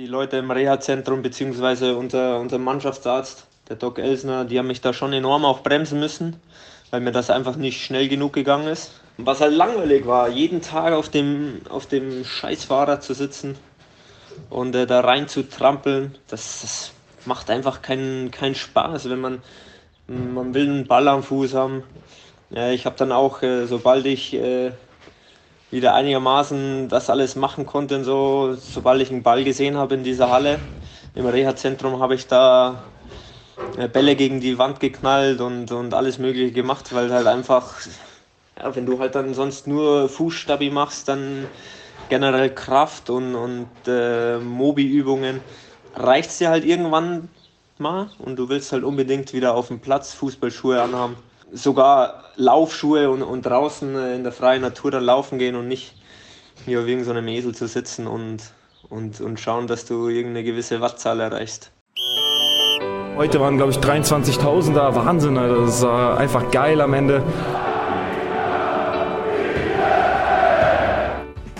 Die Leute im Reha-Zentrum bzw. unser, unser Mannschaftsarzt, der Doc Elsner, die haben mich da schon enorm auch bremsen müssen, weil mir das einfach nicht schnell genug gegangen ist. Was halt langweilig war, jeden Tag auf dem, auf dem Scheißfahrrad zu sitzen und äh, da rein zu trampeln, das, das macht einfach keinen keinen Spaß, wenn man, man will einen Ball am Fuß haben. Ja, ich habe dann auch, äh, sobald ich äh, wieder einigermaßen das alles machen konnte, so, sobald ich einen Ball gesehen habe in dieser Halle, im Reha-Zentrum, habe ich da äh, Bälle gegen die Wand geknallt und, und alles Mögliche gemacht, weil halt einfach, ja, wenn du halt dann sonst nur Fußstabi machst, dann generell Kraft und, und äh, Mobi-Übungen, reicht es dir halt irgendwann mal und du willst halt unbedingt wieder auf dem Platz Fußballschuhe anhaben sogar Laufschuhe und, und draußen äh, in der freien Natur dann laufen gehen und nicht hier wegen so einem Esel zu sitzen und, und, und schauen, dass du irgendeine gewisse Wattzahl erreichst. Heute waren, glaube ich, 23.000 da. Wahnsinn, Alter. das war einfach geil am Ende.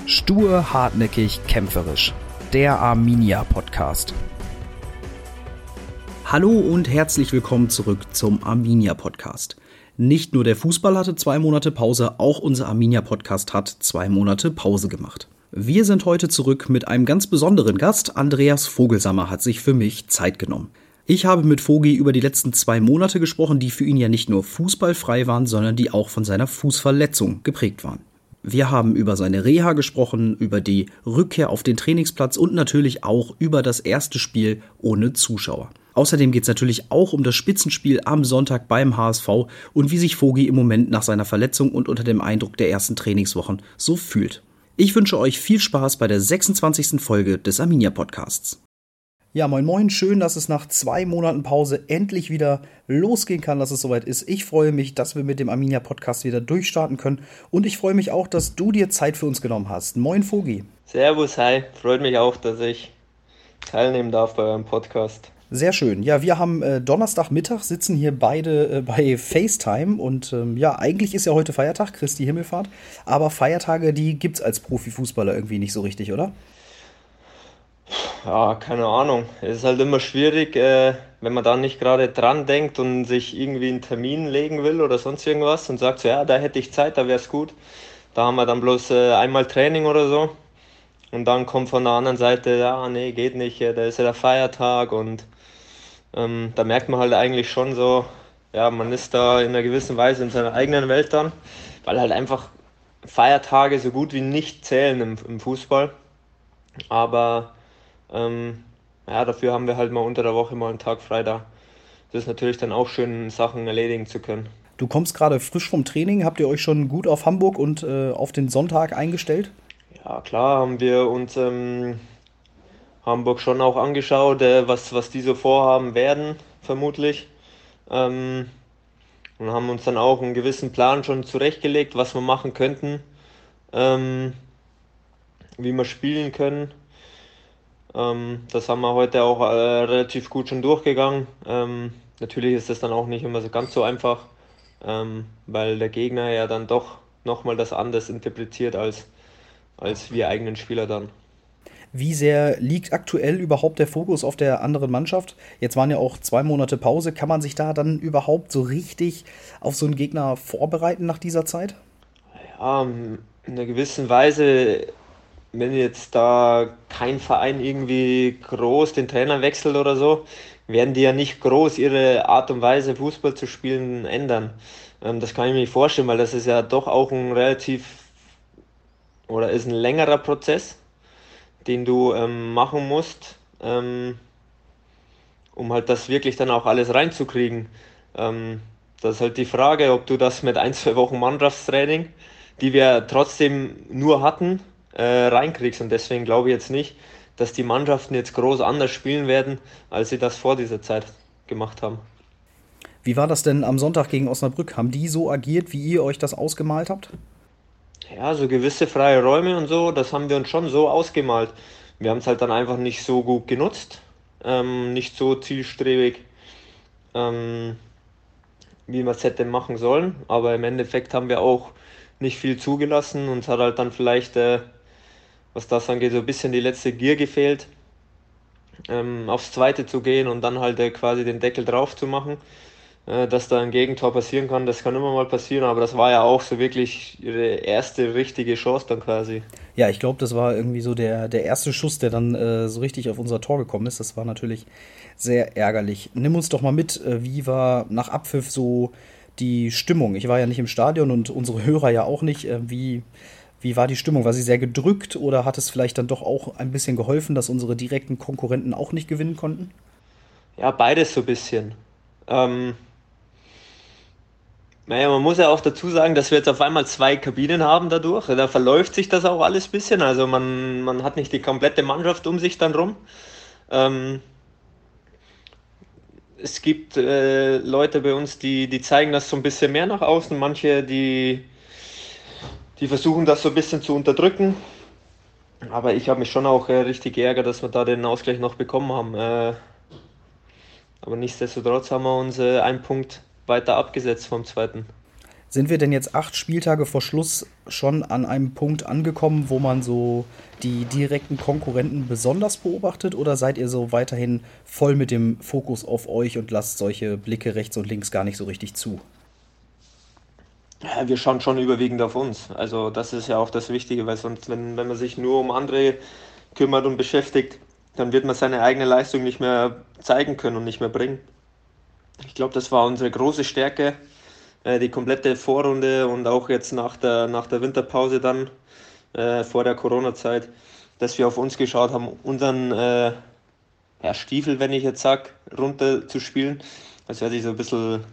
Stur, hartnäckig, kämpferisch. Der Arminia Podcast. Hallo und herzlich willkommen zurück zum Arminia Podcast. Nicht nur der Fußball hatte zwei Monate Pause, auch unser Arminia-Podcast hat zwei Monate Pause gemacht. Wir sind heute zurück mit einem ganz besonderen Gast. Andreas Vogelsammer hat sich für mich Zeit genommen. Ich habe mit Vogi über die letzten zwei Monate gesprochen, die für ihn ja nicht nur fußballfrei waren, sondern die auch von seiner Fußverletzung geprägt waren. Wir haben über seine Reha gesprochen, über die Rückkehr auf den Trainingsplatz und natürlich auch über das erste Spiel ohne Zuschauer. Außerdem geht es natürlich auch um das Spitzenspiel am Sonntag beim HSV und wie sich Vogi im Moment nach seiner Verletzung und unter dem Eindruck der ersten Trainingswochen so fühlt. Ich wünsche euch viel Spaß bei der 26. Folge des Arminia Podcasts. Ja, moin moin, schön, dass es nach zwei Monaten Pause endlich wieder losgehen kann, dass es soweit ist. Ich freue mich, dass wir mit dem Arminia Podcast wieder durchstarten können und ich freue mich auch, dass du dir Zeit für uns genommen hast. Moin Vogi. Servus, hi. Freut mich auch, dass ich teilnehmen darf bei eurem Podcast. Sehr schön. Ja, wir haben äh, Donnerstagmittag, sitzen hier beide äh, bei FaceTime und ähm, ja, eigentlich ist ja heute Feiertag, Christi Himmelfahrt, aber Feiertage, die gibt es als Profifußballer irgendwie nicht so richtig, oder? Ja, keine Ahnung. Es ist halt immer schwierig, äh, wenn man da nicht gerade dran denkt und sich irgendwie einen Termin legen will oder sonst irgendwas und sagt so, ja, da hätte ich Zeit, da wäre es gut. Da haben wir dann bloß äh, einmal Training oder so. Und dann kommt von der anderen Seite, ja, nee, geht nicht, da ist ja der Feiertag und ähm, da merkt man halt eigentlich schon so, ja, man ist da in einer gewissen Weise in seiner eigenen Welt dann, weil halt einfach Feiertage so gut wie nicht zählen im, im Fußball. Aber ähm, ja, dafür haben wir halt mal unter der Woche mal einen Tag frei da. Das ist natürlich dann auch schön, Sachen erledigen zu können. Du kommst gerade frisch vom Training. Habt ihr euch schon gut auf Hamburg und äh, auf den Sonntag eingestellt? Ja, klar, haben wir uns ähm, Hamburg schon auch angeschaut, äh, was, was die so vorhaben werden, vermutlich. Ähm, und haben uns dann auch einen gewissen Plan schon zurechtgelegt, was wir machen könnten, ähm, wie wir spielen können. Ähm, das haben wir heute auch äh, relativ gut schon durchgegangen. Ähm, natürlich ist das dann auch nicht immer so ganz so einfach, ähm, weil der Gegner ja dann doch nochmal das anders interpretiert als, als wir eigenen Spieler dann. Wie sehr liegt aktuell überhaupt der Fokus auf der anderen Mannschaft? Jetzt waren ja auch zwei Monate Pause. Kann man sich da dann überhaupt so richtig auf so einen Gegner vorbereiten nach dieser Zeit? Ja, in einer gewissen Weise, wenn jetzt da kein Verein irgendwie groß den Trainer wechselt oder so, werden die ja nicht groß ihre Art und Weise, Fußball zu spielen, ändern. Ähm, das kann ich mir nicht vorstellen, weil das ist ja doch auch ein relativ oder ist ein längerer Prozess den du ähm, machen musst, ähm, um halt das wirklich dann auch alles reinzukriegen. Ähm, das ist halt die Frage, ob du das mit ein, zwei Wochen Mannschaftstraining, die wir trotzdem nur hatten, äh, reinkriegst. Und deswegen glaube ich jetzt nicht, dass die Mannschaften jetzt groß anders spielen werden, als sie das vor dieser Zeit gemacht haben. Wie war das denn am Sonntag gegen Osnabrück? Haben die so agiert, wie ihr euch das ausgemalt habt? Ja, so gewisse freie Räume und so, das haben wir uns schon so ausgemalt. Wir haben es halt dann einfach nicht so gut genutzt, ähm, nicht so zielstrebig, ähm, wie man es hätte machen sollen. Aber im Endeffekt haben wir auch nicht viel zugelassen. Uns hat halt dann vielleicht, äh, was das angeht, so ein bisschen die letzte Gier gefehlt. ähm, aufs zweite zu gehen und dann halt äh, quasi den Deckel drauf zu machen. Äh, dass da ein Gegentor passieren kann, das kann immer mal passieren, aber das war ja auch so wirklich ihre erste richtige Chance dann quasi. Ja, ich glaube, das war irgendwie so der, der erste Schuss, der dann äh, so richtig auf unser Tor gekommen ist. Das war natürlich sehr ärgerlich. Nimm uns doch mal mit, äh, wie war nach Abpfiff so die Stimmung? Ich war ja nicht im Stadion und unsere Hörer ja auch nicht. Äh, wie, wie war die Stimmung? War sie sehr gedrückt oder hat es vielleicht dann doch auch ein bisschen geholfen, dass unsere direkten Konkurrenten auch nicht gewinnen konnten? Ja, beides so ein bisschen. Ähm, naja, man muss ja auch dazu sagen, dass wir jetzt auf einmal zwei Kabinen haben dadurch. Da verläuft sich das auch alles ein bisschen. Also man, man hat nicht die komplette Mannschaft um sich dann rum. Ähm, es gibt äh, Leute bei uns, die, die zeigen das so ein bisschen mehr nach außen. Manche, die, die versuchen das so ein bisschen zu unterdrücken. Aber ich habe mich schon auch äh, richtig geärgert, dass wir da den Ausgleich noch bekommen haben. Äh, aber nichtsdestotrotz haben wir uns äh, einen Punkt weiter abgesetzt vom zweiten. Sind wir denn jetzt acht Spieltage vor Schluss schon an einem Punkt angekommen, wo man so die direkten Konkurrenten besonders beobachtet oder seid ihr so weiterhin voll mit dem Fokus auf euch und lasst solche Blicke rechts und links gar nicht so richtig zu? Ja, wir schauen schon überwiegend auf uns. Also das ist ja auch das Wichtige, weil sonst, wenn, wenn man sich nur um andere kümmert und beschäftigt, dann wird man seine eigene Leistung nicht mehr zeigen können und nicht mehr bringen. Ich glaube, das war unsere große Stärke, äh, die komplette Vorrunde und auch jetzt nach der, nach der Winterpause dann, äh, vor der Corona-Zeit, dass wir auf uns geschaut haben, unseren äh, ja, Stiefel, wenn ich jetzt sage, runter zu spielen. Das hört sich so ein bisschen,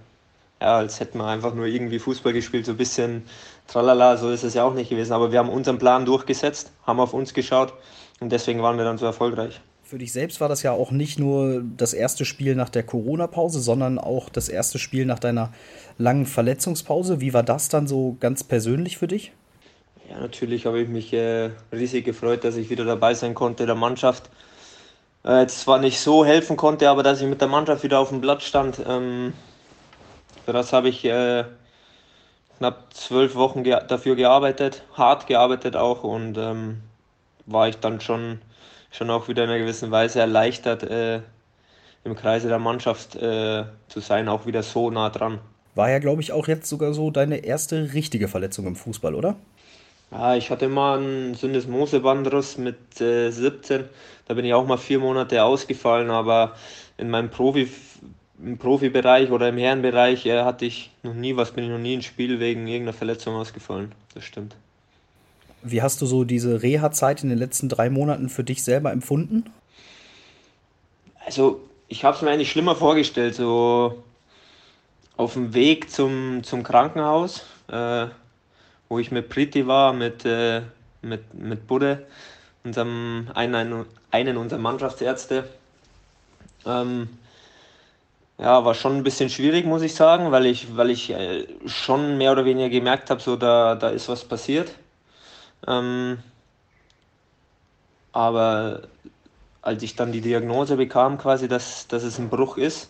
ja, als hätten wir einfach nur irgendwie Fußball gespielt, so ein bisschen tralala, so ist es ja auch nicht gewesen. Aber wir haben unseren Plan durchgesetzt, haben auf uns geschaut und deswegen waren wir dann so erfolgreich. Für dich selbst war das ja auch nicht nur das erste Spiel nach der Corona-Pause, sondern auch das erste Spiel nach deiner langen Verletzungspause. Wie war das dann so ganz persönlich für dich? Ja, natürlich habe ich mich äh, riesig gefreut, dass ich wieder dabei sein konnte, der Mannschaft. Äh, zwar nicht so helfen konnte, aber dass ich mit der Mannschaft wieder auf dem Blatt stand. Ähm, für das habe ich äh, knapp zwölf Wochen ge dafür gearbeitet, hart gearbeitet auch und ähm, war ich dann schon schon auch wieder in einer gewissen Weise erleichtert, äh, im Kreise der Mannschaft äh, zu sein, auch wieder so nah dran. War ja, glaube ich, auch jetzt sogar so deine erste richtige Verletzung im Fußball, oder? Ja, ich hatte mal einen Syndesmosebandriss mit äh, 17. Da bin ich auch mal vier Monate ausgefallen, aber in meinem Profi, im Profibereich oder im Herrenbereich äh, hatte ich noch nie was, bin ich noch nie ins Spiel wegen irgendeiner Verletzung ausgefallen. Das stimmt. Wie hast du so diese Reha-Zeit in den letzten drei Monaten für dich selber empfunden? Also, ich habe es mir eigentlich schlimmer vorgestellt. So auf dem Weg zum, zum Krankenhaus, äh, wo ich mit Priti war, mit, äh, mit, mit Budde, unserem, einen, einen unserer Mannschaftsärzte. Ähm, ja, war schon ein bisschen schwierig, muss ich sagen, weil ich, weil ich äh, schon mehr oder weniger gemerkt habe, so da, da ist was passiert. Ähm, aber als ich dann die Diagnose bekam, quasi, dass, dass es ein Bruch ist,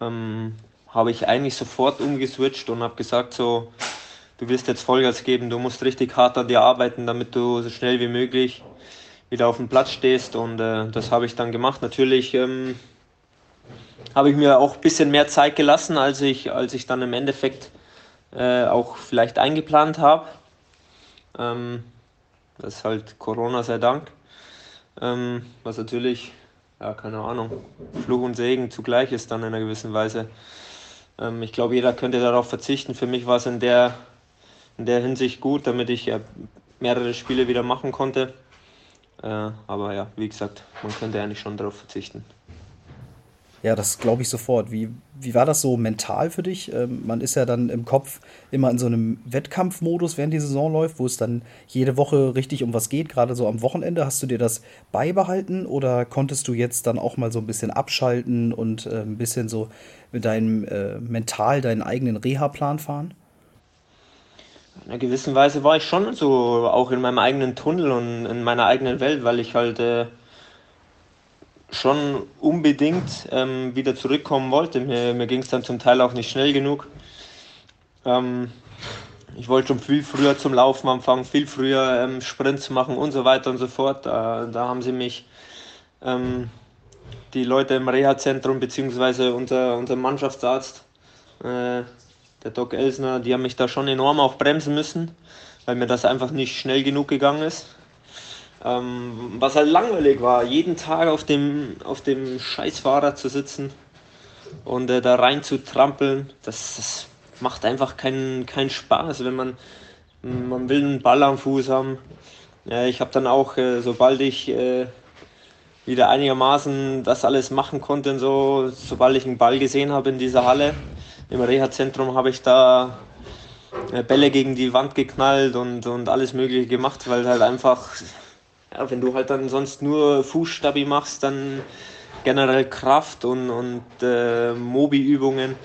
ähm, habe ich eigentlich sofort umgeswitcht und habe gesagt, so, du wirst jetzt Vollgas geben, du musst richtig hart an dir arbeiten, damit du so schnell wie möglich wieder auf dem Platz stehst. Und äh, das habe ich dann gemacht. Natürlich ähm, habe ich mir auch ein bisschen mehr Zeit gelassen, als ich, als ich dann im Endeffekt äh, auch vielleicht eingeplant habe. Ähm, das ist halt Corona sei Dank. Ähm, was natürlich, ja, keine Ahnung, Fluch und Segen zugleich ist dann in einer gewissen Weise. Ähm, ich glaube, jeder könnte darauf verzichten. Für mich war es in der, in der Hinsicht gut, damit ich ja mehrere Spiele wieder machen konnte. Äh, aber ja, wie gesagt, man könnte eigentlich schon darauf verzichten. Ja, das glaube ich sofort. Wie, wie war das so mental für dich? Ähm, man ist ja dann im Kopf immer in so einem Wettkampfmodus, während die Saison läuft, wo es dann jede Woche richtig um was geht, gerade so am Wochenende. Hast du dir das beibehalten oder konntest du jetzt dann auch mal so ein bisschen abschalten und äh, ein bisschen so mit deinem äh, mental deinen eigenen Reha-Plan fahren? In einer gewissen Weise war ich schon so auch in meinem eigenen Tunnel und in meiner eigenen Welt, weil ich halt äh, schon unbedingt ähm, wieder zurückkommen wollte. Mir, mir ging es dann zum Teil auch nicht schnell genug. Ähm, ich wollte schon viel früher zum Laufen anfangen, viel früher ähm, Sprints machen und so weiter und so fort. Da, da haben sie mich Ähm, die Leute im Reha-Zentrum bzw. unser, unser Mannschaftsarzt, äh, der Doc Elsner, die haben mich da schon enorm auch bremsen müssen, weil mir das einfach nicht schnell genug gegangen ist. Ähm, was halt langweilig war, jeden Tag auf dem, auf dem Scheißfahrrad zu sitzen und äh, da rein zu trampeln, das, das macht einfach keinen keinen Spaß, wenn man, man will einen Ball am Fuß haben. Ja, ich habe dann auch, äh, sobald ich äh, wieder einigermaßen das alles machen konnte, und so, sobald ich einen Ball gesehen habe in dieser Halle, im Reha-Zentrum, habe ich da äh, Bälle gegen die Wand geknallt und, und alles Mögliche gemacht, weil halt einfach, ja, wenn du halt dann sonst nur Fußstabi machst, dann generell Kraft und, und äh, Mobi-Übungen,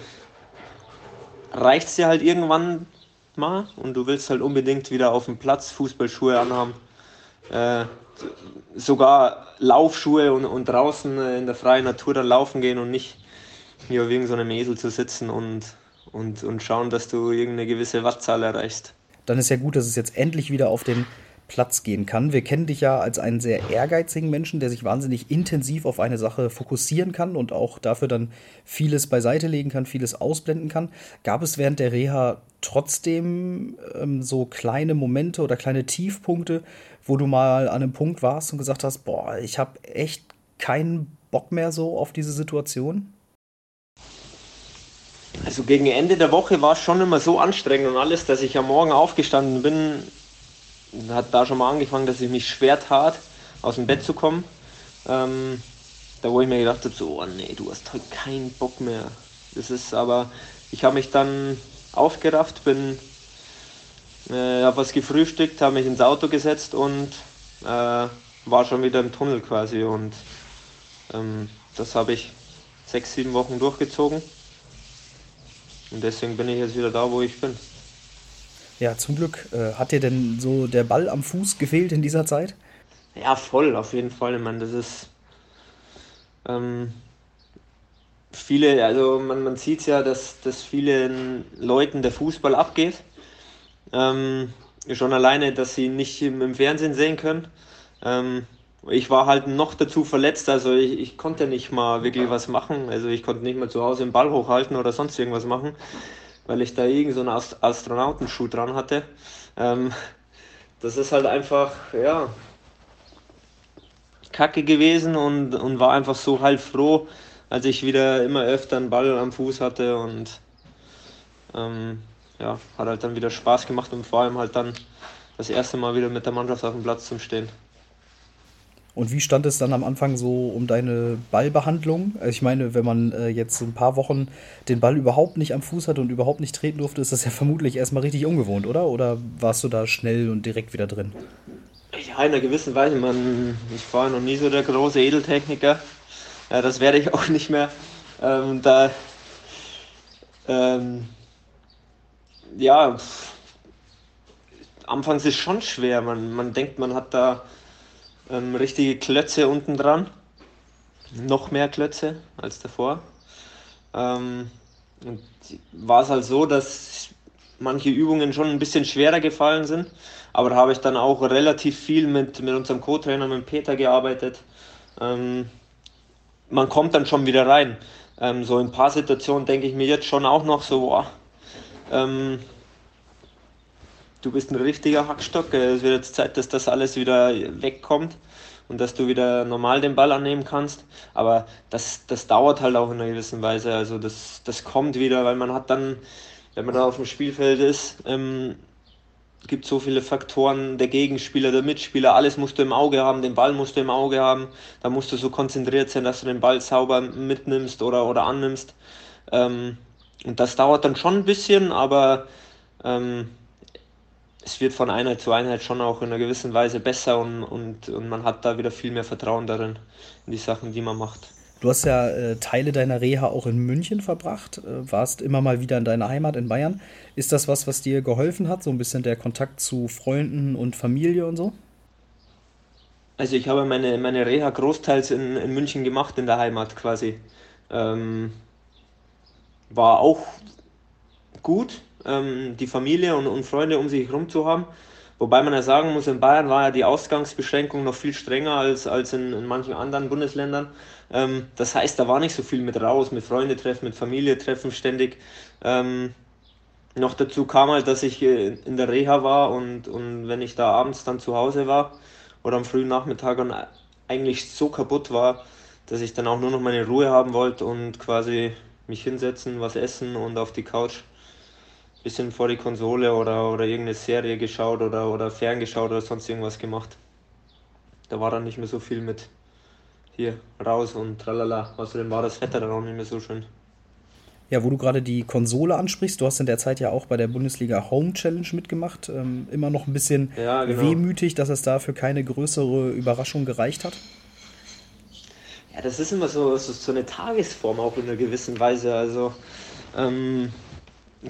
reicht es dir halt irgendwann mal und du willst halt unbedingt wieder auf dem Platz Fußballschuhe anhaben. Äh, sogar Laufschuhe und, und draußen in der freien Natur dann laufen gehen und nicht hier auf irgendeinem Esel zu sitzen und, und, und schauen, dass du irgendeine gewisse Wattzahl erreichst. Dann ist ja gut, dass es jetzt endlich wieder auf den Platz gehen kann. Wir kennen dich ja als einen sehr ehrgeizigen Menschen, der sich wahnsinnig intensiv auf eine Sache fokussieren kann und auch dafür dann vieles beiseite legen kann, vieles ausblenden kann. Gab es während der Reha trotzdem ähm, so kleine Momente oder kleine Tiefpunkte, wo du mal an einem Punkt warst und gesagt hast, boah, ich habe echt keinen Bock mehr so auf diese Situation? Also gegen Ende der Woche war es schon immer so anstrengend und alles, dass ich am Morgen aufgestanden bin hat da schon mal angefangen, dass ich mich schwer tat, aus dem Bett zu kommen. Ähm, da wo ich mir gedacht habe, so, oh nee, du hast heute keinen Bock mehr. Das ist aber, ich habe mich dann aufgerafft, bin, äh, habe was gefrühstückt, habe mich ins Auto gesetzt und äh, war schon wieder im Tunnel quasi. Und ähm, das habe ich sechs, sieben Wochen durchgezogen. Und deswegen bin ich jetzt wieder da, wo ich bin. Ja, zum Glück. Äh, hat dir denn so der Ball am Fuß gefehlt in dieser Zeit? Ja, voll, auf jeden Fall. Ich meine, das ist. Ähm, viele, also man, man sieht ja, dass, dass vielen Leuten der Fußball abgeht. Ähm, schon alleine, dass sie nicht im, im Fernsehen sehen können. Ähm, ich war halt noch dazu verletzt, also ich, ich konnte nicht mal wirklich was machen. Also ich konnte nicht mal zu Hause den Ball hochhalten oder sonst irgendwas machen weil ich da irgend so einen Ast Astronautenschuh dran hatte. Ähm, das ist halt einfach, ja, kacke gewesen und, und war einfach so halb froh, als ich wieder immer öfter einen Ball am Fuß hatte und ähm, ja, hat halt dann wieder Spaß gemacht und vor allem halt dann das erste Mal wieder mit der Mannschaft auf dem Platz zum Stehen. Und wie stand es dann am Anfang so um deine Ballbehandlung? Also ich meine, wenn man äh, jetzt ein paar Wochen den Ball überhaupt nicht am Fuß hat und überhaupt nicht treten durfte, ist das ja vermutlich erstmal richtig ungewohnt, oder? Oder warst du da schnell und direkt wieder drin? Ja, in einer gewissen Weise. Man, ich war noch nie so der große Edeltechniker. Ja, das werde ich auch nicht mehr. Ähm, da, ähm, ja, anfangs ist es schon schwer. Man, man denkt, man hat da ähm, richtige Klötze unten dran. Noch mehr Klötze als davor. Ähm, und war es halt so, dass manche Übungen schon ein bisschen schwerer gefallen sind. Aber da habe ich dann auch relativ viel mit, mit unserem Co-Trainer, mit Peter gearbeitet. Ähm, man kommt dann schon wieder rein. Ähm, so in ein paar Situationen denke ich mir jetzt schon auch noch so, boah, ähm, du bist ein richtiger Hackstock. Es wird jetzt Zeit, dass das alles wieder wegkommt und dass du wieder normal den Ball annehmen kannst. Aber das, das dauert halt auch in einer gewissen Weise. Also das, das kommt wieder, weil man hat dann, wenn man da auf dem Spielfeld ist, ähm, gibt so viele Faktoren, der Gegenspieler, der Mitspieler, alles musst du im Auge haben, den Ball musst du im Auge haben, da musst du so konzentriert sein, dass du den Ball sauber mitnimmst oder, oder annimmst. Ähm, und das dauert dann schon ein bisschen, aber ähm, es wird von Einheit zu Einheit schon auch in einer gewissen Weise besser und, und, und man hat da wieder viel mehr Vertrauen darin, in die Sachen, die man macht. Du hast ja äh, Teile deiner Reha auch in München verbracht, äh, warst immer mal wieder in deiner Heimat in Bayern. Ist das was, was dir geholfen hat, so ein bisschen der Kontakt zu Freunden und Familie und so? Also ich habe meine, meine Reha großteils in, in München gemacht, in der Heimat quasi. Ähm, war auch gut, ähm, die Familie und, und Freunde um sich herum zu haben. Wobei man ja sagen muss, in Bayern war ja die Ausgangsbeschränkung noch viel strenger als, als in, in manchen anderen Bundesländern. Ähm, das heißt, da war nicht so viel mit raus, mit Freunde treffen, mit Familie treffen ständig. Ähm, noch dazu kam halt, dass ich äh, in der Reha war und, und wenn ich da abends dann zu Hause war oder am frühen Nachmittag und eigentlich so kaputt war, dass ich dann auch nur noch meine Ruhe haben wollte und quasi mich hinsetzen, was essen und auf die Couch bisschen vor die Konsole oder, oder irgendeine Serie geschaut oder, oder ferngeschaut oder sonst irgendwas gemacht. Da war dann nicht mehr so viel mit hier raus und tralala. Außerdem war das Wetter dann auch nicht mehr so schön. Ja, wo du gerade die Konsole ansprichst, du hast in der Zeit ja auch bei der Bundesliga Home Challenge mitgemacht. Ähm, immer noch ein bisschen ja, genau. wehmütig, dass es da für keine größere Überraschung gereicht hat. Ja, das ist immer so, so, so eine Tagesform auch in einer gewissen Weise. Also ähm,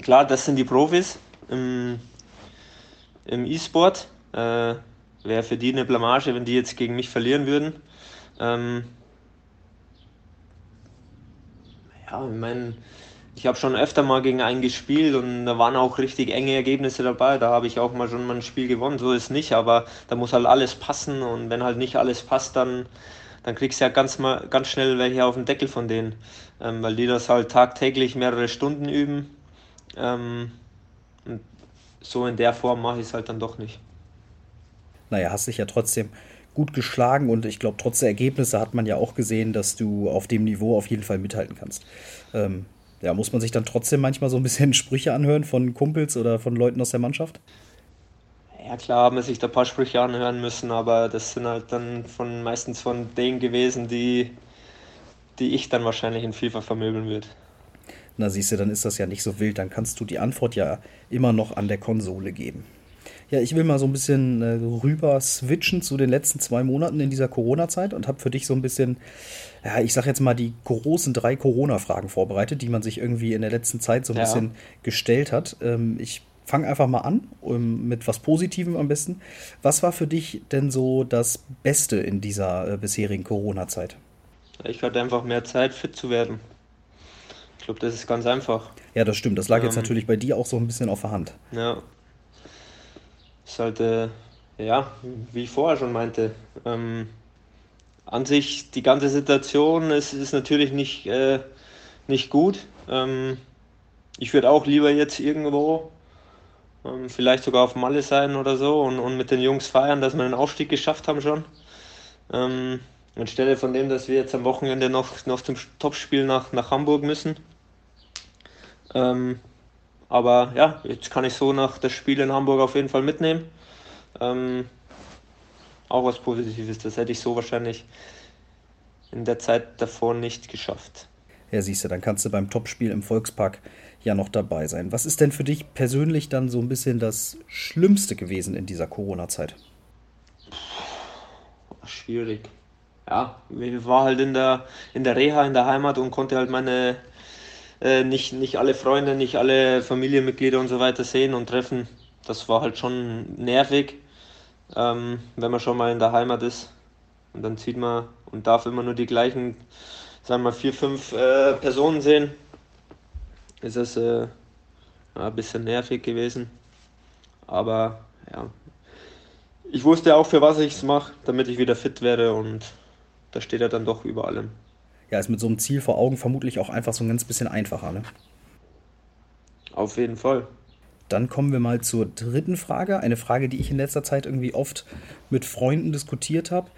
klar, das sind die Profis im, im E-Sport. Äh, Wäre für die eine Blamage, wenn die jetzt gegen mich verlieren würden. Ähm, ja, ich meine, ich habe schon öfter mal gegen einen gespielt und da waren auch richtig enge Ergebnisse dabei. Da habe ich auch mal schon mal ein Spiel gewonnen, so ist nicht, aber da muss halt alles passen und wenn halt nicht alles passt, dann, dann kriegst du ja ganz, mal, ganz schnell welche auf den Deckel von denen, ähm, weil die das halt tagtäglich mehrere Stunden üben ähm, so in der Form mache ich es halt dann doch nicht. Naja, hast dich ja trotzdem gut geschlagen und ich glaube, trotz der Ergebnisse hat man ja auch gesehen, dass du auf dem Niveau auf jeden Fall mithalten kannst. Ähm, ja, muss man sich dann trotzdem manchmal so ein bisschen Sprüche anhören von Kumpels oder von Leuten aus der Mannschaft? Ja, klar haben sich da ein paar Sprüche anhören müssen, aber das sind halt dann von, meistens von denen gewesen, die, die ich dann wahrscheinlich in FIFA vermöbeln würde. Na siehst du, dann ist das ja nicht so wild. Dann kannst du die Antwort ja immer noch an der Konsole geben. Ja, ich will mal so ein bisschen äh, rüber switchen zu den letzten zwei Monaten in dieser Corona-Zeit und habe für dich so ein bisschen, ja, ich sag jetzt mal die großen drei Corona-Fragen vorbereitet, die man sich irgendwie in der letzten Zeit so ein ja. bisschen gestellt hat. Ähm, ich fange einfach mal an, um, mit was Positivem am besten. Was war für dich denn so das Beste in dieser äh, bisherigen Corona-Zeit? Ich hatte einfach mehr Zeit, fit zu werden glaube, das ist ganz einfach. Ja, das stimmt. Das lag ähm, jetzt natürlich bei dir auch so ein bisschen auf der Hand. Ja. Ist halt, äh, ja, wie ich vorher schon meinte, ähm, an sich die ganze Situation ist, ist natürlich nicht, äh, nicht gut. Ähm, ich würde auch lieber jetzt irgendwo, ähm, vielleicht sogar auf Malle sein oder so und, und mit den Jungs feiern, dass wir den Aufstieg geschafft haben schon. Ähm, anstelle von dem, dass wir jetzt am Wochenende noch, noch zum Topspiel nach, nach Hamburg müssen. Ähm, aber ja, jetzt kann ich so nach das Spiel in Hamburg auf jeden Fall mitnehmen. Ähm, auch was Positives, das hätte ich so wahrscheinlich in der Zeit davor nicht geschafft. Ja, siehst du, dann kannst du beim Topspiel im Volkspark ja noch dabei sein. Was ist denn für dich persönlich dann so ein bisschen das Schlimmste gewesen in dieser Corona-Zeit? Schwierig. Ja, ich war halt in der, in der Reha in der Heimat und konnte halt meine äh, nicht, nicht alle Freunde, nicht alle Familienmitglieder und so weiter sehen und treffen. Das war halt schon nervig, ähm, wenn man schon mal in der Heimat ist. Und dann zieht man und darf immer nur die gleichen, sagen wir mal, vier, fünf äh, Personen sehen. Ist es äh, ein bisschen nervig gewesen. Aber ja, ich wusste auch, für was ich es mache, damit ich wieder fit werde und da steht er dann doch über allem ja, ist mit so einem Ziel vor Augen vermutlich auch einfach so ein ganz bisschen einfacher. Ne? Auf jeden Fall. Dann kommen wir mal zur dritten Frage. Eine Frage, die ich in letzter Zeit irgendwie oft mit Freunden diskutiert habe.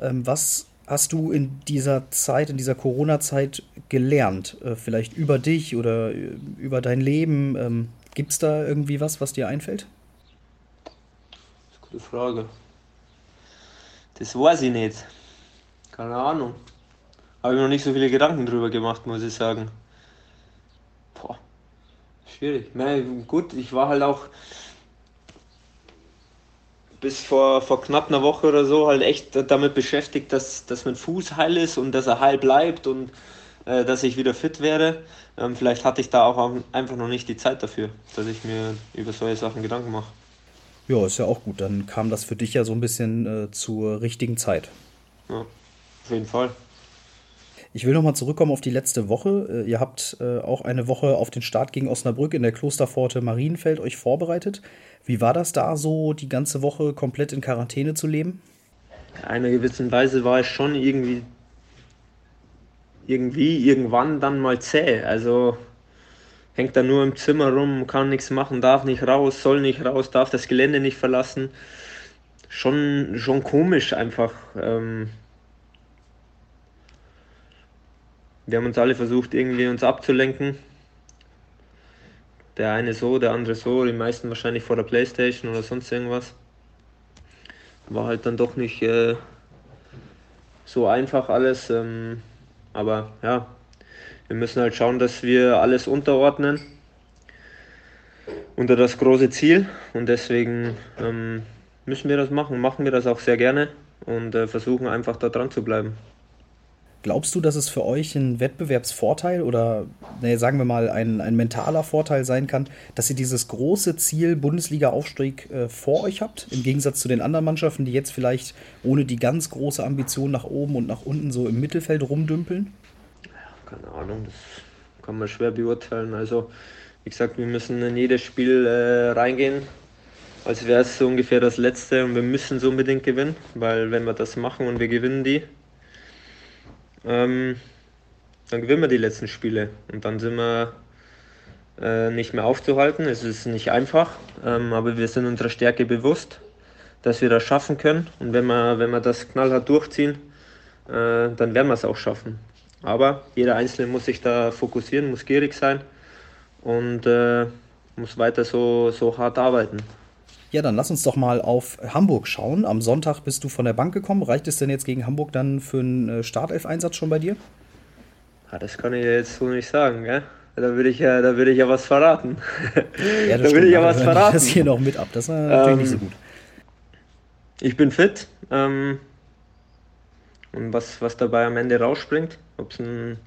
Ähm, was hast du in dieser Zeit, in dieser Corona-Zeit gelernt? Äh, vielleicht über dich oder äh, über dein Leben? Ähm, Gibt es da irgendwie was, was dir einfällt? Das ist eine gute Frage. Das weiß ich nicht. Keine Ahnung. Habe ich noch nicht so viele Gedanken drüber gemacht, muss ich sagen. Boah, schwierig. Meine, gut, ich war halt auch bis vor, vor knapp einer Woche oder so halt echt damit beschäftigt, dass, dass mein Fuß heil ist und dass er heil bleibt und äh, dass ich wieder fit werde. Ähm, vielleicht hatte ich da auch einfach noch nicht die Zeit dafür, dass ich mir über solche Sachen Gedanken mache. Ja, ist ja auch gut. Dann kam das für dich ja so ein bisschen äh, zur richtigen Zeit. Ja, auf jeden Fall. Ich will nochmal zurückkommen auf die letzte Woche. Äh, ihr habt äh, auch eine Woche auf den Start gegen Osnabrück in der Klosterpforte Marienfeld euch vorbereitet. Wie war das da so, die ganze Woche komplett in Quarantäne zu leben? In einer gewissen Weise war es schon irgendwie, irgendwie, irgendwann dann mal zäh. Also hängt da nur im Zimmer rum, kann nichts machen, darf nicht raus, soll nicht raus, darf das Gelände nicht verlassen. Schon, schon komisch einfach. Ähm, Wir haben uns alle versucht, irgendwie uns abzulenken. Der eine so, der andere so, die meisten wahrscheinlich vor der Playstation oder sonst irgendwas. War halt dann doch nicht äh, so einfach alles. Ähm, aber ja, wir müssen halt schauen, dass wir alles unterordnen unter das große Ziel. Und deswegen ähm, müssen wir das machen, machen wir das auch sehr gerne und äh, versuchen einfach da dran zu bleiben. Glaubst du, dass es für euch ein Wettbewerbsvorteil oder nee, sagen wir mal ein, ein mentaler Vorteil sein kann, dass ihr dieses große Ziel Bundesliga-Aufstieg äh, vor euch habt, im Gegensatz zu den anderen Mannschaften, die jetzt vielleicht ohne die ganz große Ambition nach oben und nach unten so im Mittelfeld rumdümpeln? keine Ahnung, das kann man schwer beurteilen. Also, wie gesagt, wir müssen in jedes Spiel äh, reingehen, als wäre es so ungefähr das letzte und wir müssen es unbedingt gewinnen, weil wenn wir das machen und wir gewinnen die, ähm, dann gewinnen wir die letzten Spiele und dann sind wir äh, nicht mehr aufzuhalten. Es ist nicht einfach, ähm, aber wir sind unserer Stärke bewusst, dass wir das schaffen können und wenn wir, wenn wir das knallhart durchziehen, äh, dann werden wir es auch schaffen. Aber jeder Einzelne muss sich da fokussieren, muss gierig sein und äh, muss weiter so, so hart arbeiten. Ja, dann lass uns doch mal auf Hamburg schauen. Am Sonntag bist du von der Bank gekommen. Reicht es denn jetzt gegen Hamburg dann für einen äh, Startelf-Einsatz schon bei dir? Ja, das kann ich jetzt so nicht sagen, gell? Da würde ich ja, da würde ich ja was verraten. Ja, da würde ich ja was verraten. Das hier noch mit ab. Das natürlich ähm, nicht so gut. Ich bin fit. Ähm, und was, was dabei am Ende rausspringt, ob es ein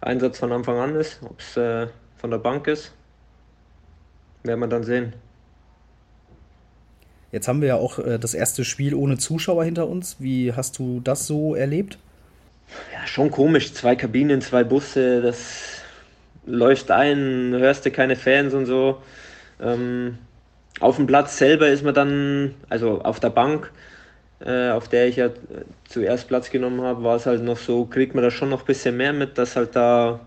Einsatz von Anfang an ist, ob es äh, von der Bank ist, werden wir dann sehen. Jetzt haben wir ja auch äh, das erste Spiel ohne Zuschauer hinter uns. Wie hast du das so erlebt? Ja, schon komisch. Zwei Kabinen, zwei Busse, das läuft ein, hörst du keine Fans und so. Ähm, auf dem Platz selber ist man dann, also auf der Bank, äh, auf der ich ja zuerst Platz genommen habe, war es halt noch so, kriegt man da schon noch ein bisschen mehr mit, dass halt da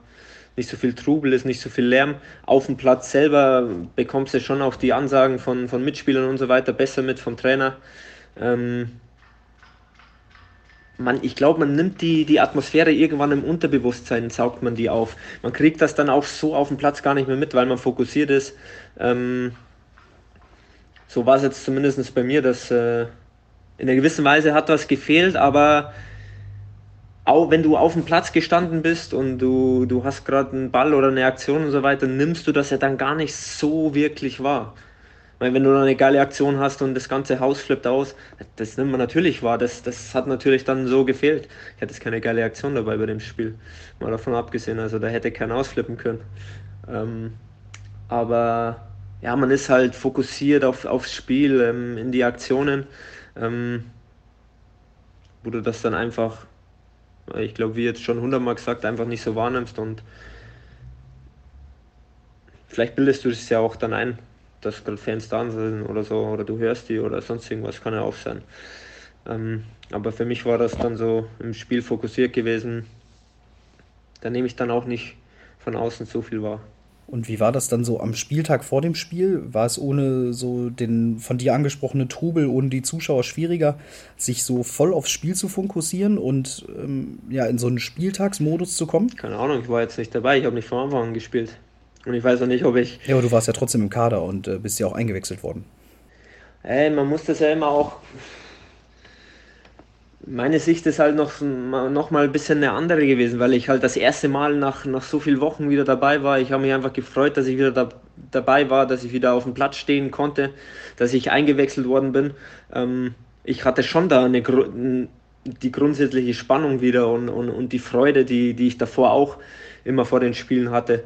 nicht so viel Trubel ist, nicht so viel Lärm. Auf dem Platz selber bekommst du schon auch die Ansagen von, von Mitspielern und so weiter besser mit vom Trainer. Ähm, man, ich glaube, man nimmt die, die Atmosphäre irgendwann im Unterbewusstsein, saugt man die auf. Man kriegt das dann auch so auf dem Platz gar nicht mehr mit, weil man fokussiert ist. Ähm, so war es jetzt zumindest bei mir, dass äh, in einer gewissen Weise hat was gefehlt, aber auch wenn du auf dem Platz gestanden bist und du, du hast gerade einen Ball oder eine Aktion und so weiter, nimmst du das ja dann gar nicht so wirklich wahr. Weil wenn du noch eine geile Aktion hast und das ganze Haus flippt aus, das nimmt man natürlich wahr. Das, das hat natürlich dann so gefehlt. Ich hatte keine geile Aktion dabei bei dem Spiel. Mal davon abgesehen, also da hätte keiner ausflippen können. Ähm, aber ja, man ist halt fokussiert auf, aufs Spiel, ähm, in die Aktionen, ähm, wo du das dann einfach ich glaube, wie jetzt schon hundertmal gesagt, einfach nicht so wahrnimmst und vielleicht bildest du es ja auch dann ein, dass gerade Fans da sind oder so, oder du hörst die oder sonst irgendwas, kann ja auch sein. Ähm, aber für mich war das dann so im Spiel fokussiert gewesen. Da nehme ich dann auch nicht von außen so viel wahr. Und wie war das dann so am Spieltag vor dem Spiel? War es ohne so den von dir angesprochenen Trubel, ohne die Zuschauer schwieriger, sich so voll aufs Spiel zu fokussieren und ähm, ja, in so einen Spieltagsmodus zu kommen? Keine Ahnung, ich war jetzt nicht dabei, ich habe nicht von Anfang an gespielt. Und ich weiß auch nicht, ob ich. Ja, aber du warst ja trotzdem im Kader und äh, bist ja auch eingewechselt worden. Ey, man muss das ja immer auch meine Sicht ist halt noch, noch mal ein bisschen eine andere gewesen, weil ich halt das erste Mal nach, nach so vielen Wochen wieder dabei war. Ich habe mich einfach gefreut, dass ich wieder da, dabei war, dass ich wieder auf dem Platz stehen konnte, dass ich eingewechselt worden bin. Ähm, ich hatte schon da eine, die grundsätzliche Spannung wieder und, und, und die Freude, die, die ich davor auch immer vor den Spielen hatte.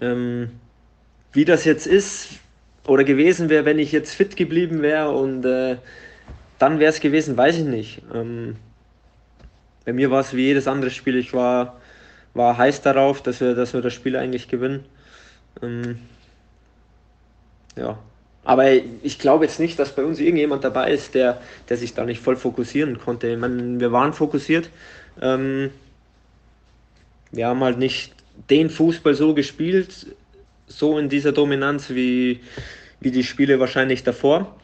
Ähm, wie das jetzt ist oder gewesen wäre, wenn ich jetzt fit geblieben wäre und äh, dann wäre es gewesen, weiß ich nicht. Ähm, bei mir war es wie jedes andere Spiel. Ich war, war heiß darauf, dass wir, dass wir das Spiel eigentlich gewinnen. Ähm, ja. Aber ich glaube jetzt nicht, dass bei uns irgendjemand dabei ist, der, der sich da nicht voll fokussieren konnte. Ich meine, wir waren fokussiert. Ähm, wir haben halt nicht den Fußball so gespielt, so in dieser Dominanz wie, wie die Spiele wahrscheinlich davor.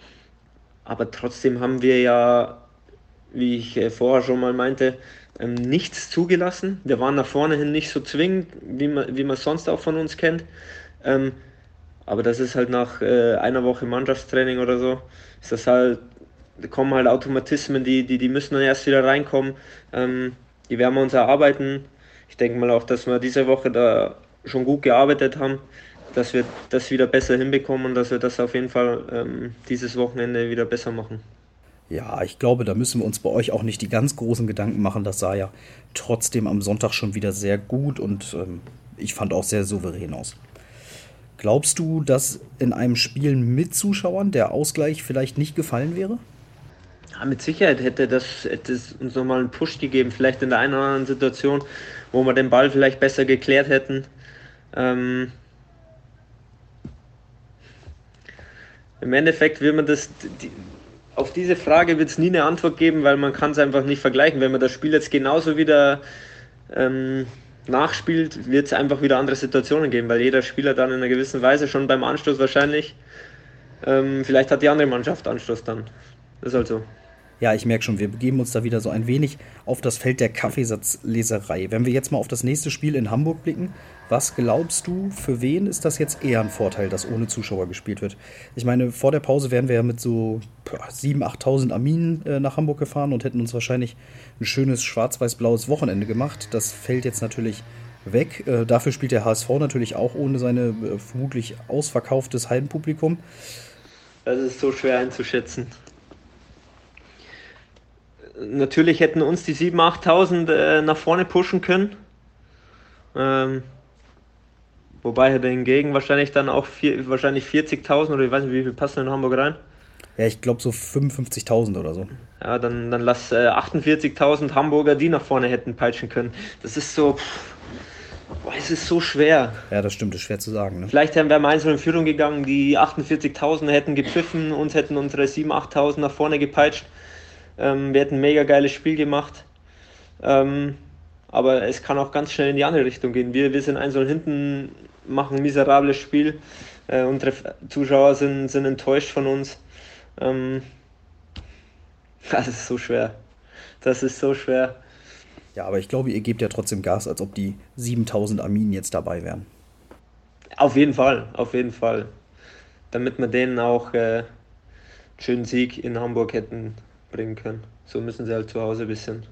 Aber trotzdem haben wir ja, wie ich äh, vorher schon mal meinte, ähm, nichts zugelassen. Wir waren nach vorne hin nicht so zwingend, wie man, wie man sonst auch von uns kennt. Ähm, aber das ist halt nach äh, einer Woche Mannschaftstraining oder so, ist das halt, da kommen halt Automatismen, die, die, die müssen dann erst wieder reinkommen. Ähm, die werden wir uns erarbeiten. Ich denke mal auch, dass wir diese Woche da schon gut gearbeitet haben, dass wir das wieder besser hinbekommen und dass wir das auf jeden Fall ähm, dieses Wochenende wieder besser machen. Ja, ich glaube, da müssen wir uns bei euch auch nicht die ganz großen Gedanken machen. Das sah ja trotzdem am Sonntag schon wieder sehr gut und ähm, ich fand auch sehr souverän aus. Glaubst du, dass in einem Spiel mit Zuschauern der Ausgleich vielleicht nicht gefallen wäre? Ja, mit Sicherheit hätte das hätte es uns nochmal einen Push gegeben, vielleicht in der einen oder anderen Situation, wo wir den Ball vielleicht besser geklärt hätten. Ähm Im Endeffekt will man das, die, auf diese Frage wird es nie eine Antwort geben, weil man kann es einfach nicht vergleichen. Wenn man das Spiel jetzt genauso wieder ähm, nachspielt, wird es einfach wieder andere Situationen geben, weil jeder Spieler dann in einer gewissen Weise schon beim Anstoß wahrscheinlich, ähm, vielleicht hat die andere Mannschaft Anstoß dann. Das ist halt so. Ja, ich merke schon, wir begeben uns da wieder so ein wenig auf das Feld der Kaffeesatzleserei. Wenn wir jetzt mal auf das nächste Spiel in Hamburg blicken, was glaubst du, für wen ist das jetzt eher ein Vorteil, dass ohne Zuschauer gespielt wird? Ich meine, vor der Pause wären wir ja mit so 7.000, 8.000 Arminen äh, nach Hamburg gefahren und hätten uns wahrscheinlich ein schönes schwarz-weiß-blaues Wochenende gemacht. Das fällt jetzt natürlich weg. Äh, dafür spielt der HSV natürlich auch ohne seine äh, vermutlich ausverkauftes Heidenpublikum. Das ist so schwer einzuschätzen natürlich hätten uns die 7.000, 8.000 äh, nach vorne pushen können. Ähm, wobei hingegen wahrscheinlich dann auch vier, wahrscheinlich 40.000 oder ich weiß nicht, wie viel passen in Hamburg rein. Ja, ich glaube so 55.000 oder so. Ja, dann, dann lass äh, 48.000 Hamburger, die nach vorne hätten peitschen können. Das ist so. Pff, boah, es ist so schwer. Ja, das stimmt, das ist schwer zu sagen. Ne? Vielleicht wären wir einzeln in Führung gegangen, die 48.000 hätten gepfiffen, uns hätten unsere 7.000, 8.000 nach vorne gepeitscht. Ähm, wir hätten ein mega geiles Spiel gemacht. Ähm, aber es kann auch ganz schnell in die andere Richtung gehen. Wir, wir sind einzeln hinten, machen ein miserables Spiel. Äh, unsere Zuschauer sind, sind enttäuscht von uns. Ähm, das ist so schwer. Das ist so schwer. Ja, aber ich glaube, ihr gebt ja trotzdem Gas, als ob die 7000 Arminen jetzt dabei wären. Auf jeden Fall, auf jeden Fall. Damit wir denen auch äh, einen schönen Sieg in Hamburg hätten bringen können. So müssen sie halt zu Hause ein bisschen,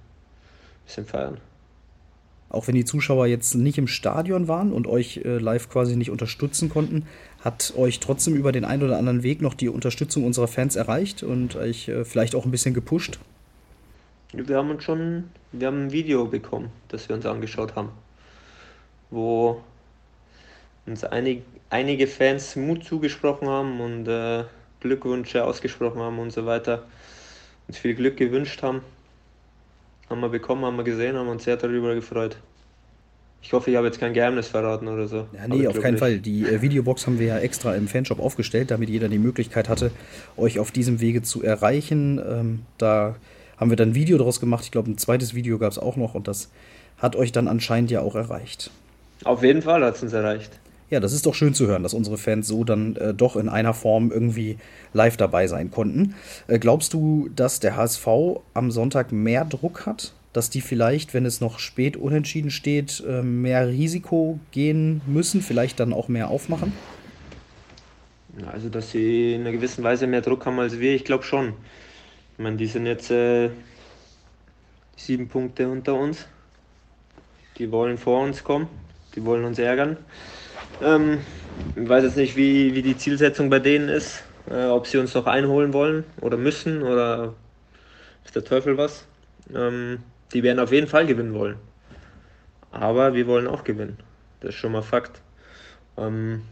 bisschen feiern. Auch wenn die Zuschauer jetzt nicht im Stadion waren und euch äh, live quasi nicht unterstützen konnten, hat euch trotzdem über den einen oder anderen Weg noch die Unterstützung unserer Fans erreicht und euch äh, vielleicht auch ein bisschen gepusht? Wir haben uns schon, wir haben ein Video bekommen, das wir uns angeschaut haben, wo uns einig, einige Fans Mut zugesprochen haben und äh, Glückwünsche ausgesprochen haben und so weiter uns viel Glück gewünscht haben. Haben wir bekommen, haben wir gesehen, haben uns sehr darüber gefreut. Ich hoffe, ich habe jetzt kein Geheimnis verraten oder so. Ja, nee, auf keinen nicht. Fall. Die äh, Videobox haben wir ja extra im Fanshop aufgestellt, damit jeder die Möglichkeit hatte, euch auf diesem Wege zu erreichen. Ähm, da haben wir dann ein Video daraus gemacht. Ich glaube, ein zweites Video gab es auch noch und das hat euch dann anscheinend ja auch erreicht. Auf jeden Fall hat es uns erreicht. Ja, das ist doch schön zu hören, dass unsere Fans so dann äh, doch in einer Form irgendwie live dabei sein konnten. Äh, glaubst du, dass der HSV am Sonntag mehr Druck hat? Dass die vielleicht, wenn es noch spät unentschieden steht, äh, mehr Risiko gehen müssen, vielleicht dann auch mehr aufmachen? Also, dass sie in einer gewissen Weise mehr Druck haben als wir, ich glaube schon. Ich meine, die sind jetzt äh, sieben Punkte unter uns. Die wollen vor uns kommen, die wollen uns ärgern. Ähm, ich weiß jetzt nicht, wie, wie die Zielsetzung bei denen ist, äh, ob sie uns noch einholen wollen oder müssen oder ist der Teufel was. Ähm, die werden auf jeden Fall gewinnen wollen. Aber wir wollen auch gewinnen. Das ist schon mal Fakt. Ähm,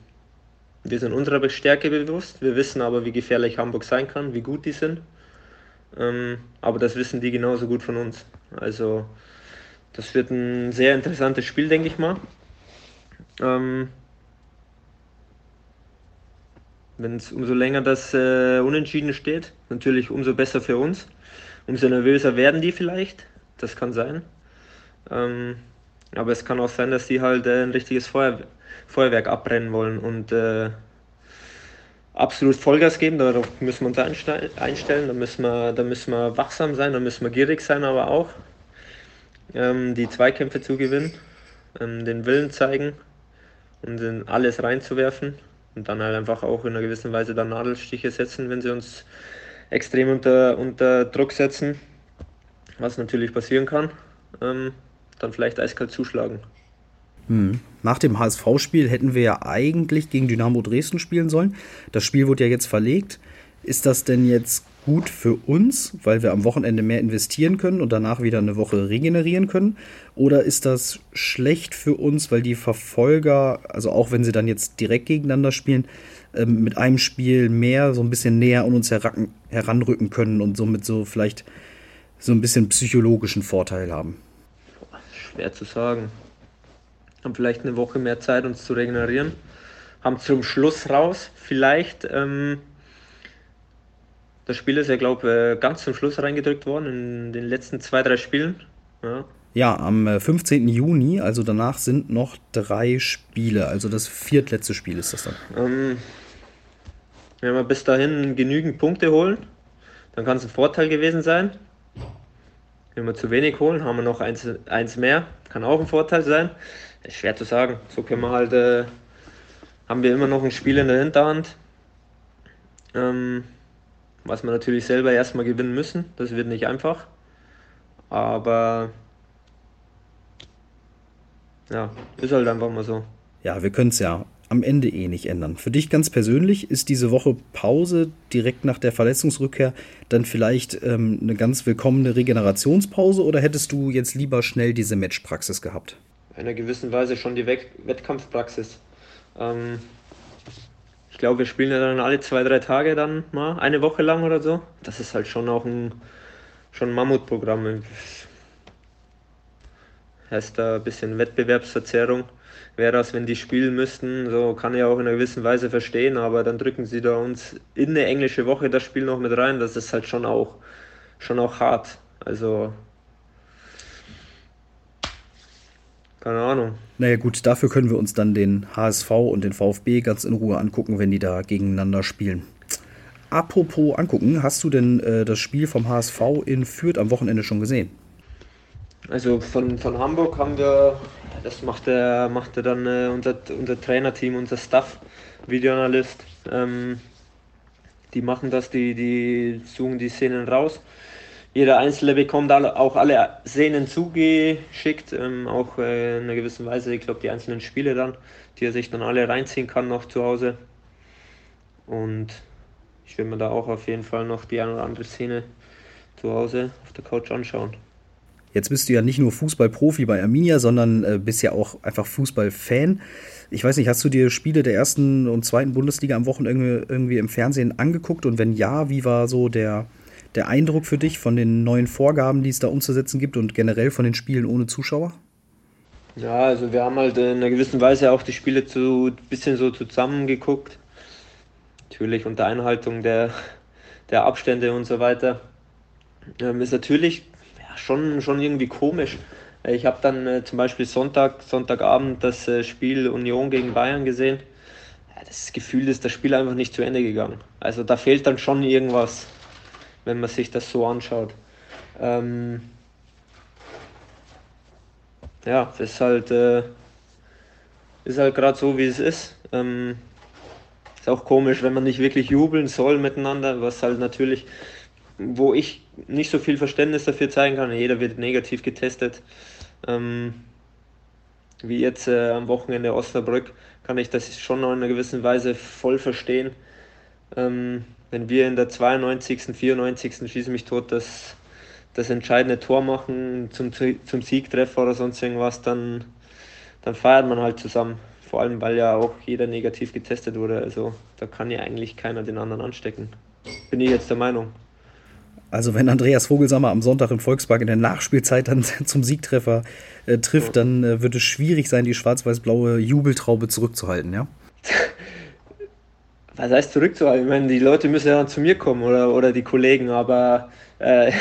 wir sind unserer Stärke bewusst. Wir wissen aber, wie gefährlich Hamburg sein kann, wie gut die sind. Ähm, aber das wissen die genauso gut von uns. Also das wird ein sehr interessantes Spiel, denke ich mal. Ähm, Wenn es umso länger das äh, Unentschieden steht, natürlich umso besser für uns. Umso nervöser werden die vielleicht. Das kann sein. Ähm, aber es kann auch sein, dass die halt äh, ein richtiges Feuer, Feuerwerk abbrennen wollen und äh, absolut Vollgas geben. Darauf müssen wir uns einstellen. Da müssen wir, da müssen wir wachsam sein, da müssen wir gierig sein, aber auch ähm, die Zweikämpfe zu gewinnen, ähm, den Willen zeigen und in alles reinzuwerfen und dann halt einfach auch in einer gewissen Weise dann Nadelstiche setzen, wenn sie uns extrem unter, unter Druck setzen, was natürlich passieren kann, ähm, dann vielleicht eiskalt zuschlagen. Hm. Nach dem HSV-Spiel hätten wir ja eigentlich gegen Dynamo Dresden spielen sollen. Das Spiel wurde ja jetzt verlegt. Ist das denn jetzt gut für uns, weil wir am Wochenende mehr investieren können und danach wieder eine Woche regenerieren können? Oder ist das schlecht für uns, weil die Verfolger, also auch wenn sie dann jetzt direkt gegeneinander spielen, ähm, mit einem Spiel mehr so ein bisschen näher an uns heranrücken können und somit so vielleicht so ein bisschen psychologischen Vorteil haben? Schwer zu sagen. Haben vielleicht eine Woche mehr Zeit, uns zu regenerieren. Haben zum Schluss raus vielleicht ähm, das Spiel ist ja, glaube ich, äh, ganz zum Schluss reingedrückt worden, in den letzten zwei, drei Spielen. Ja. Ja, am 15. Äh, Juni, also danach sind noch drei Spiele, also das viertletzte Spiel ist das dann. Ähm, wenn wir bis dahin genügend Punkte holen, dann kann es ein Vorteil gewesen sein. Wenn wir zu wenig holen, haben wir noch eins, eins mehr, kann auch ein Vorteil sein. Ist schwer zu sagen. So können wir halt, äh, haben wir immer noch ein Spiel in der Hinterhand. Ähm, was wir natürlich selber erstmal gewinnen müssen. Das wird nicht einfach. Aber ja, ist halt einfach mal so. Ja, wir können es ja am Ende eh nicht ändern. Für dich ganz persönlich ist diese Woche Pause direkt nach der Verletzungsrückkehr dann vielleicht ähm, eine ganz willkommene Regenerationspause oder hättest du jetzt lieber schnell diese Matchpraxis gehabt? In einer gewissen Weise schon die Wettkampfpraxis. Ähm, glaube, wir spielen ja dann alle zwei, drei Tage dann mal, eine Woche lang oder so. Das ist halt schon auch ein, schon ein Mammutprogramm. Heißt da ein bisschen Wettbewerbsverzerrung. Wäre das, wenn die spielen müssten, so kann ich auch in einer gewissen Weise verstehen, aber dann drücken sie da uns in eine englische Woche das Spiel noch mit rein. Das ist halt schon auch, schon auch hart. Also Keine Ahnung. Naja gut, dafür können wir uns dann den HSV und den VfB ganz in Ruhe angucken, wenn die da gegeneinander spielen. Apropos angucken, hast du denn äh, das Spiel vom HSV in Fürth am Wochenende schon gesehen? Also von, von Hamburg haben wir, das macht der, macht der dann äh, unser, unser Trainerteam, unser Staff, Videoanalyst. Ähm, die machen das, die, die suchen die Szenen raus jeder Einzelne bekommt auch alle Szenen zugeschickt, ähm, auch äh, in einer gewissen Weise, ich glaube, die einzelnen Spiele dann, die er sich dann alle reinziehen kann noch zu Hause. Und ich will mir da auch auf jeden Fall noch die eine oder andere Szene zu Hause auf der Couch anschauen. Jetzt bist du ja nicht nur Fußballprofi bei Arminia, sondern äh, bist ja auch einfach Fußballfan. Ich weiß nicht, hast du dir Spiele der ersten und zweiten Bundesliga am Wochenende irgendwie im Fernsehen angeguckt? Und wenn ja, wie war so der, der Eindruck für dich von den neuen Vorgaben, die es da umzusetzen gibt und generell von den Spielen ohne Zuschauer? Ja, also wir haben halt in einer gewissen Weise auch die Spiele zu ein bisschen so zusammengeguckt. Natürlich unter Einhaltung der, der Abstände und so weiter. Ähm, ist natürlich ja, schon, schon irgendwie komisch. Ich habe dann äh, zum Beispiel Sonntag, Sonntagabend das äh, Spiel Union gegen Bayern gesehen. Ja, das Gefühl ist das Spiel einfach nicht zu Ende gegangen. Also da fehlt dann schon irgendwas wenn man sich das so anschaut. Ähm, ja, das ist halt, äh, halt gerade so, wie es ist. Ähm, ist auch komisch, wenn man nicht wirklich jubeln soll miteinander, was halt natürlich, wo ich nicht so viel Verständnis dafür zeigen kann. Jeder wird negativ getestet. Ähm, wie jetzt äh, am Wochenende Osnabrück, kann ich das schon noch in einer gewissen Weise voll verstehen. Ähm, wenn wir in der 92., 94. schieße mich tot das, das entscheidende Tor machen zum, zum Siegtreffer oder sonst irgendwas, dann, dann feiert man halt zusammen. Vor allem, weil ja auch jeder negativ getestet wurde. Also da kann ja eigentlich keiner den anderen anstecken. Bin ich jetzt der Meinung. Also wenn Andreas Vogelsammer am Sonntag im Volkspark in der Nachspielzeit dann zum Siegtreffer äh, trifft, dann äh, wird es schwierig sein, die schwarz-weiß-blaue Jubeltraube zurückzuhalten, ja? Was heißt zurückzuhalten? Ich meine, die Leute müssen ja dann zu mir kommen oder, oder die Kollegen, aber äh,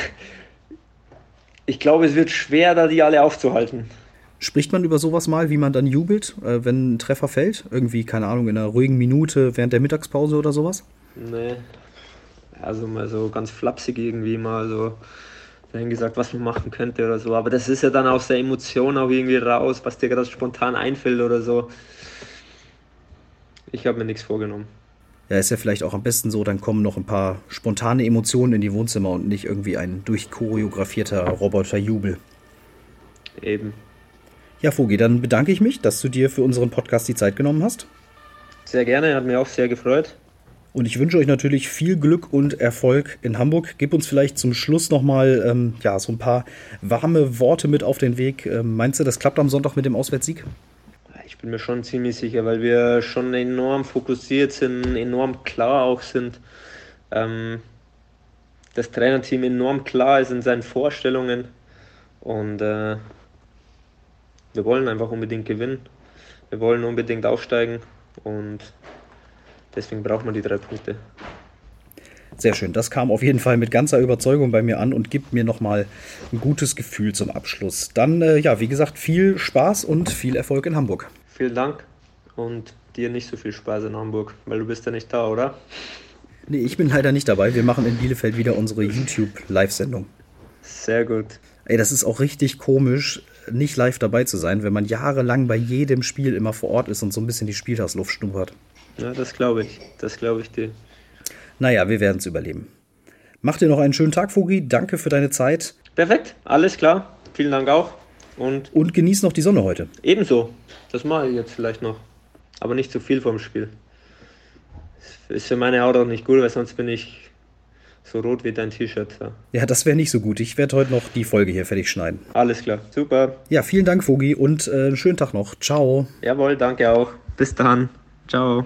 ich glaube, es wird schwer, da die alle aufzuhalten. Spricht man über sowas mal, wie man dann jubelt, äh, wenn ein Treffer fällt? Irgendwie, keine Ahnung, in einer ruhigen Minute während der Mittagspause oder sowas? Nee. Also mal so ganz flapsig irgendwie mal so dann gesagt, was man machen könnte oder so. Aber das ist ja dann aus der Emotion auch irgendwie raus, was dir gerade spontan einfällt oder so. Ich habe mir nichts vorgenommen. Ja, ist ja vielleicht auch am besten so, dann kommen noch ein paar spontane Emotionen in die Wohnzimmer und nicht irgendwie ein durchchoreografierter Roboterjubel. Eben. Ja, Vogi, dann bedanke ich mich, dass du dir für unseren Podcast die Zeit genommen hast. Sehr gerne, hat mich auch sehr gefreut. Und ich wünsche euch natürlich viel Glück und Erfolg in Hamburg. Gib uns vielleicht zum Schluss nochmal ähm, ja, so ein paar warme Worte mit auf den Weg. Ähm, meinst du, das klappt am Sonntag mit dem Auswärtssieg? Ich bin mir schon ziemlich sicher, weil wir schon enorm fokussiert sind, enorm klar auch sind. Ähm, das Trainerteam enorm klar ist in seinen Vorstellungen. Und äh, wir wollen einfach unbedingt gewinnen. Wir wollen unbedingt aufsteigen. Und Deswegen braucht man die drei Punkte. Sehr schön. Das kam auf jeden Fall mit ganzer Überzeugung bei mir an und gibt mir nochmal ein gutes Gefühl zum Abschluss. Dann, äh, ja, wie gesagt, viel Spaß und viel Erfolg in Hamburg. Vielen Dank und dir nicht so viel Spaß in Hamburg, weil du bist ja nicht da, oder? Nee, ich bin leider nicht dabei. Wir machen in Bielefeld wieder unsere YouTube-Live-Sendung. Sehr gut. Ey, das ist auch richtig komisch, nicht live dabei zu sein, wenn man jahrelang bei jedem Spiel immer vor Ort ist und so ein bisschen die Spieltagsluft schnuppert. Ja, das glaube ich. Das glaube ich dir. Naja, wir werden es überleben. Mach dir noch einen schönen Tag, Fugi. Danke für deine Zeit. Perfekt, alles klar. Vielen Dank auch. Und, und genieß noch die Sonne heute. Ebenso. Das mache ich jetzt vielleicht noch. Aber nicht zu viel vom Spiel. Ist für meine Haut auch nicht gut, weil sonst bin ich so rot wie dein T-Shirt. Ja. ja, das wäre nicht so gut. Ich werde heute noch die Folge hier fertig schneiden. Alles klar, super. Ja, vielen Dank, Fogi, und äh, einen schönen Tag noch. Ciao. Jawohl, danke auch. Bis dann. Ciao.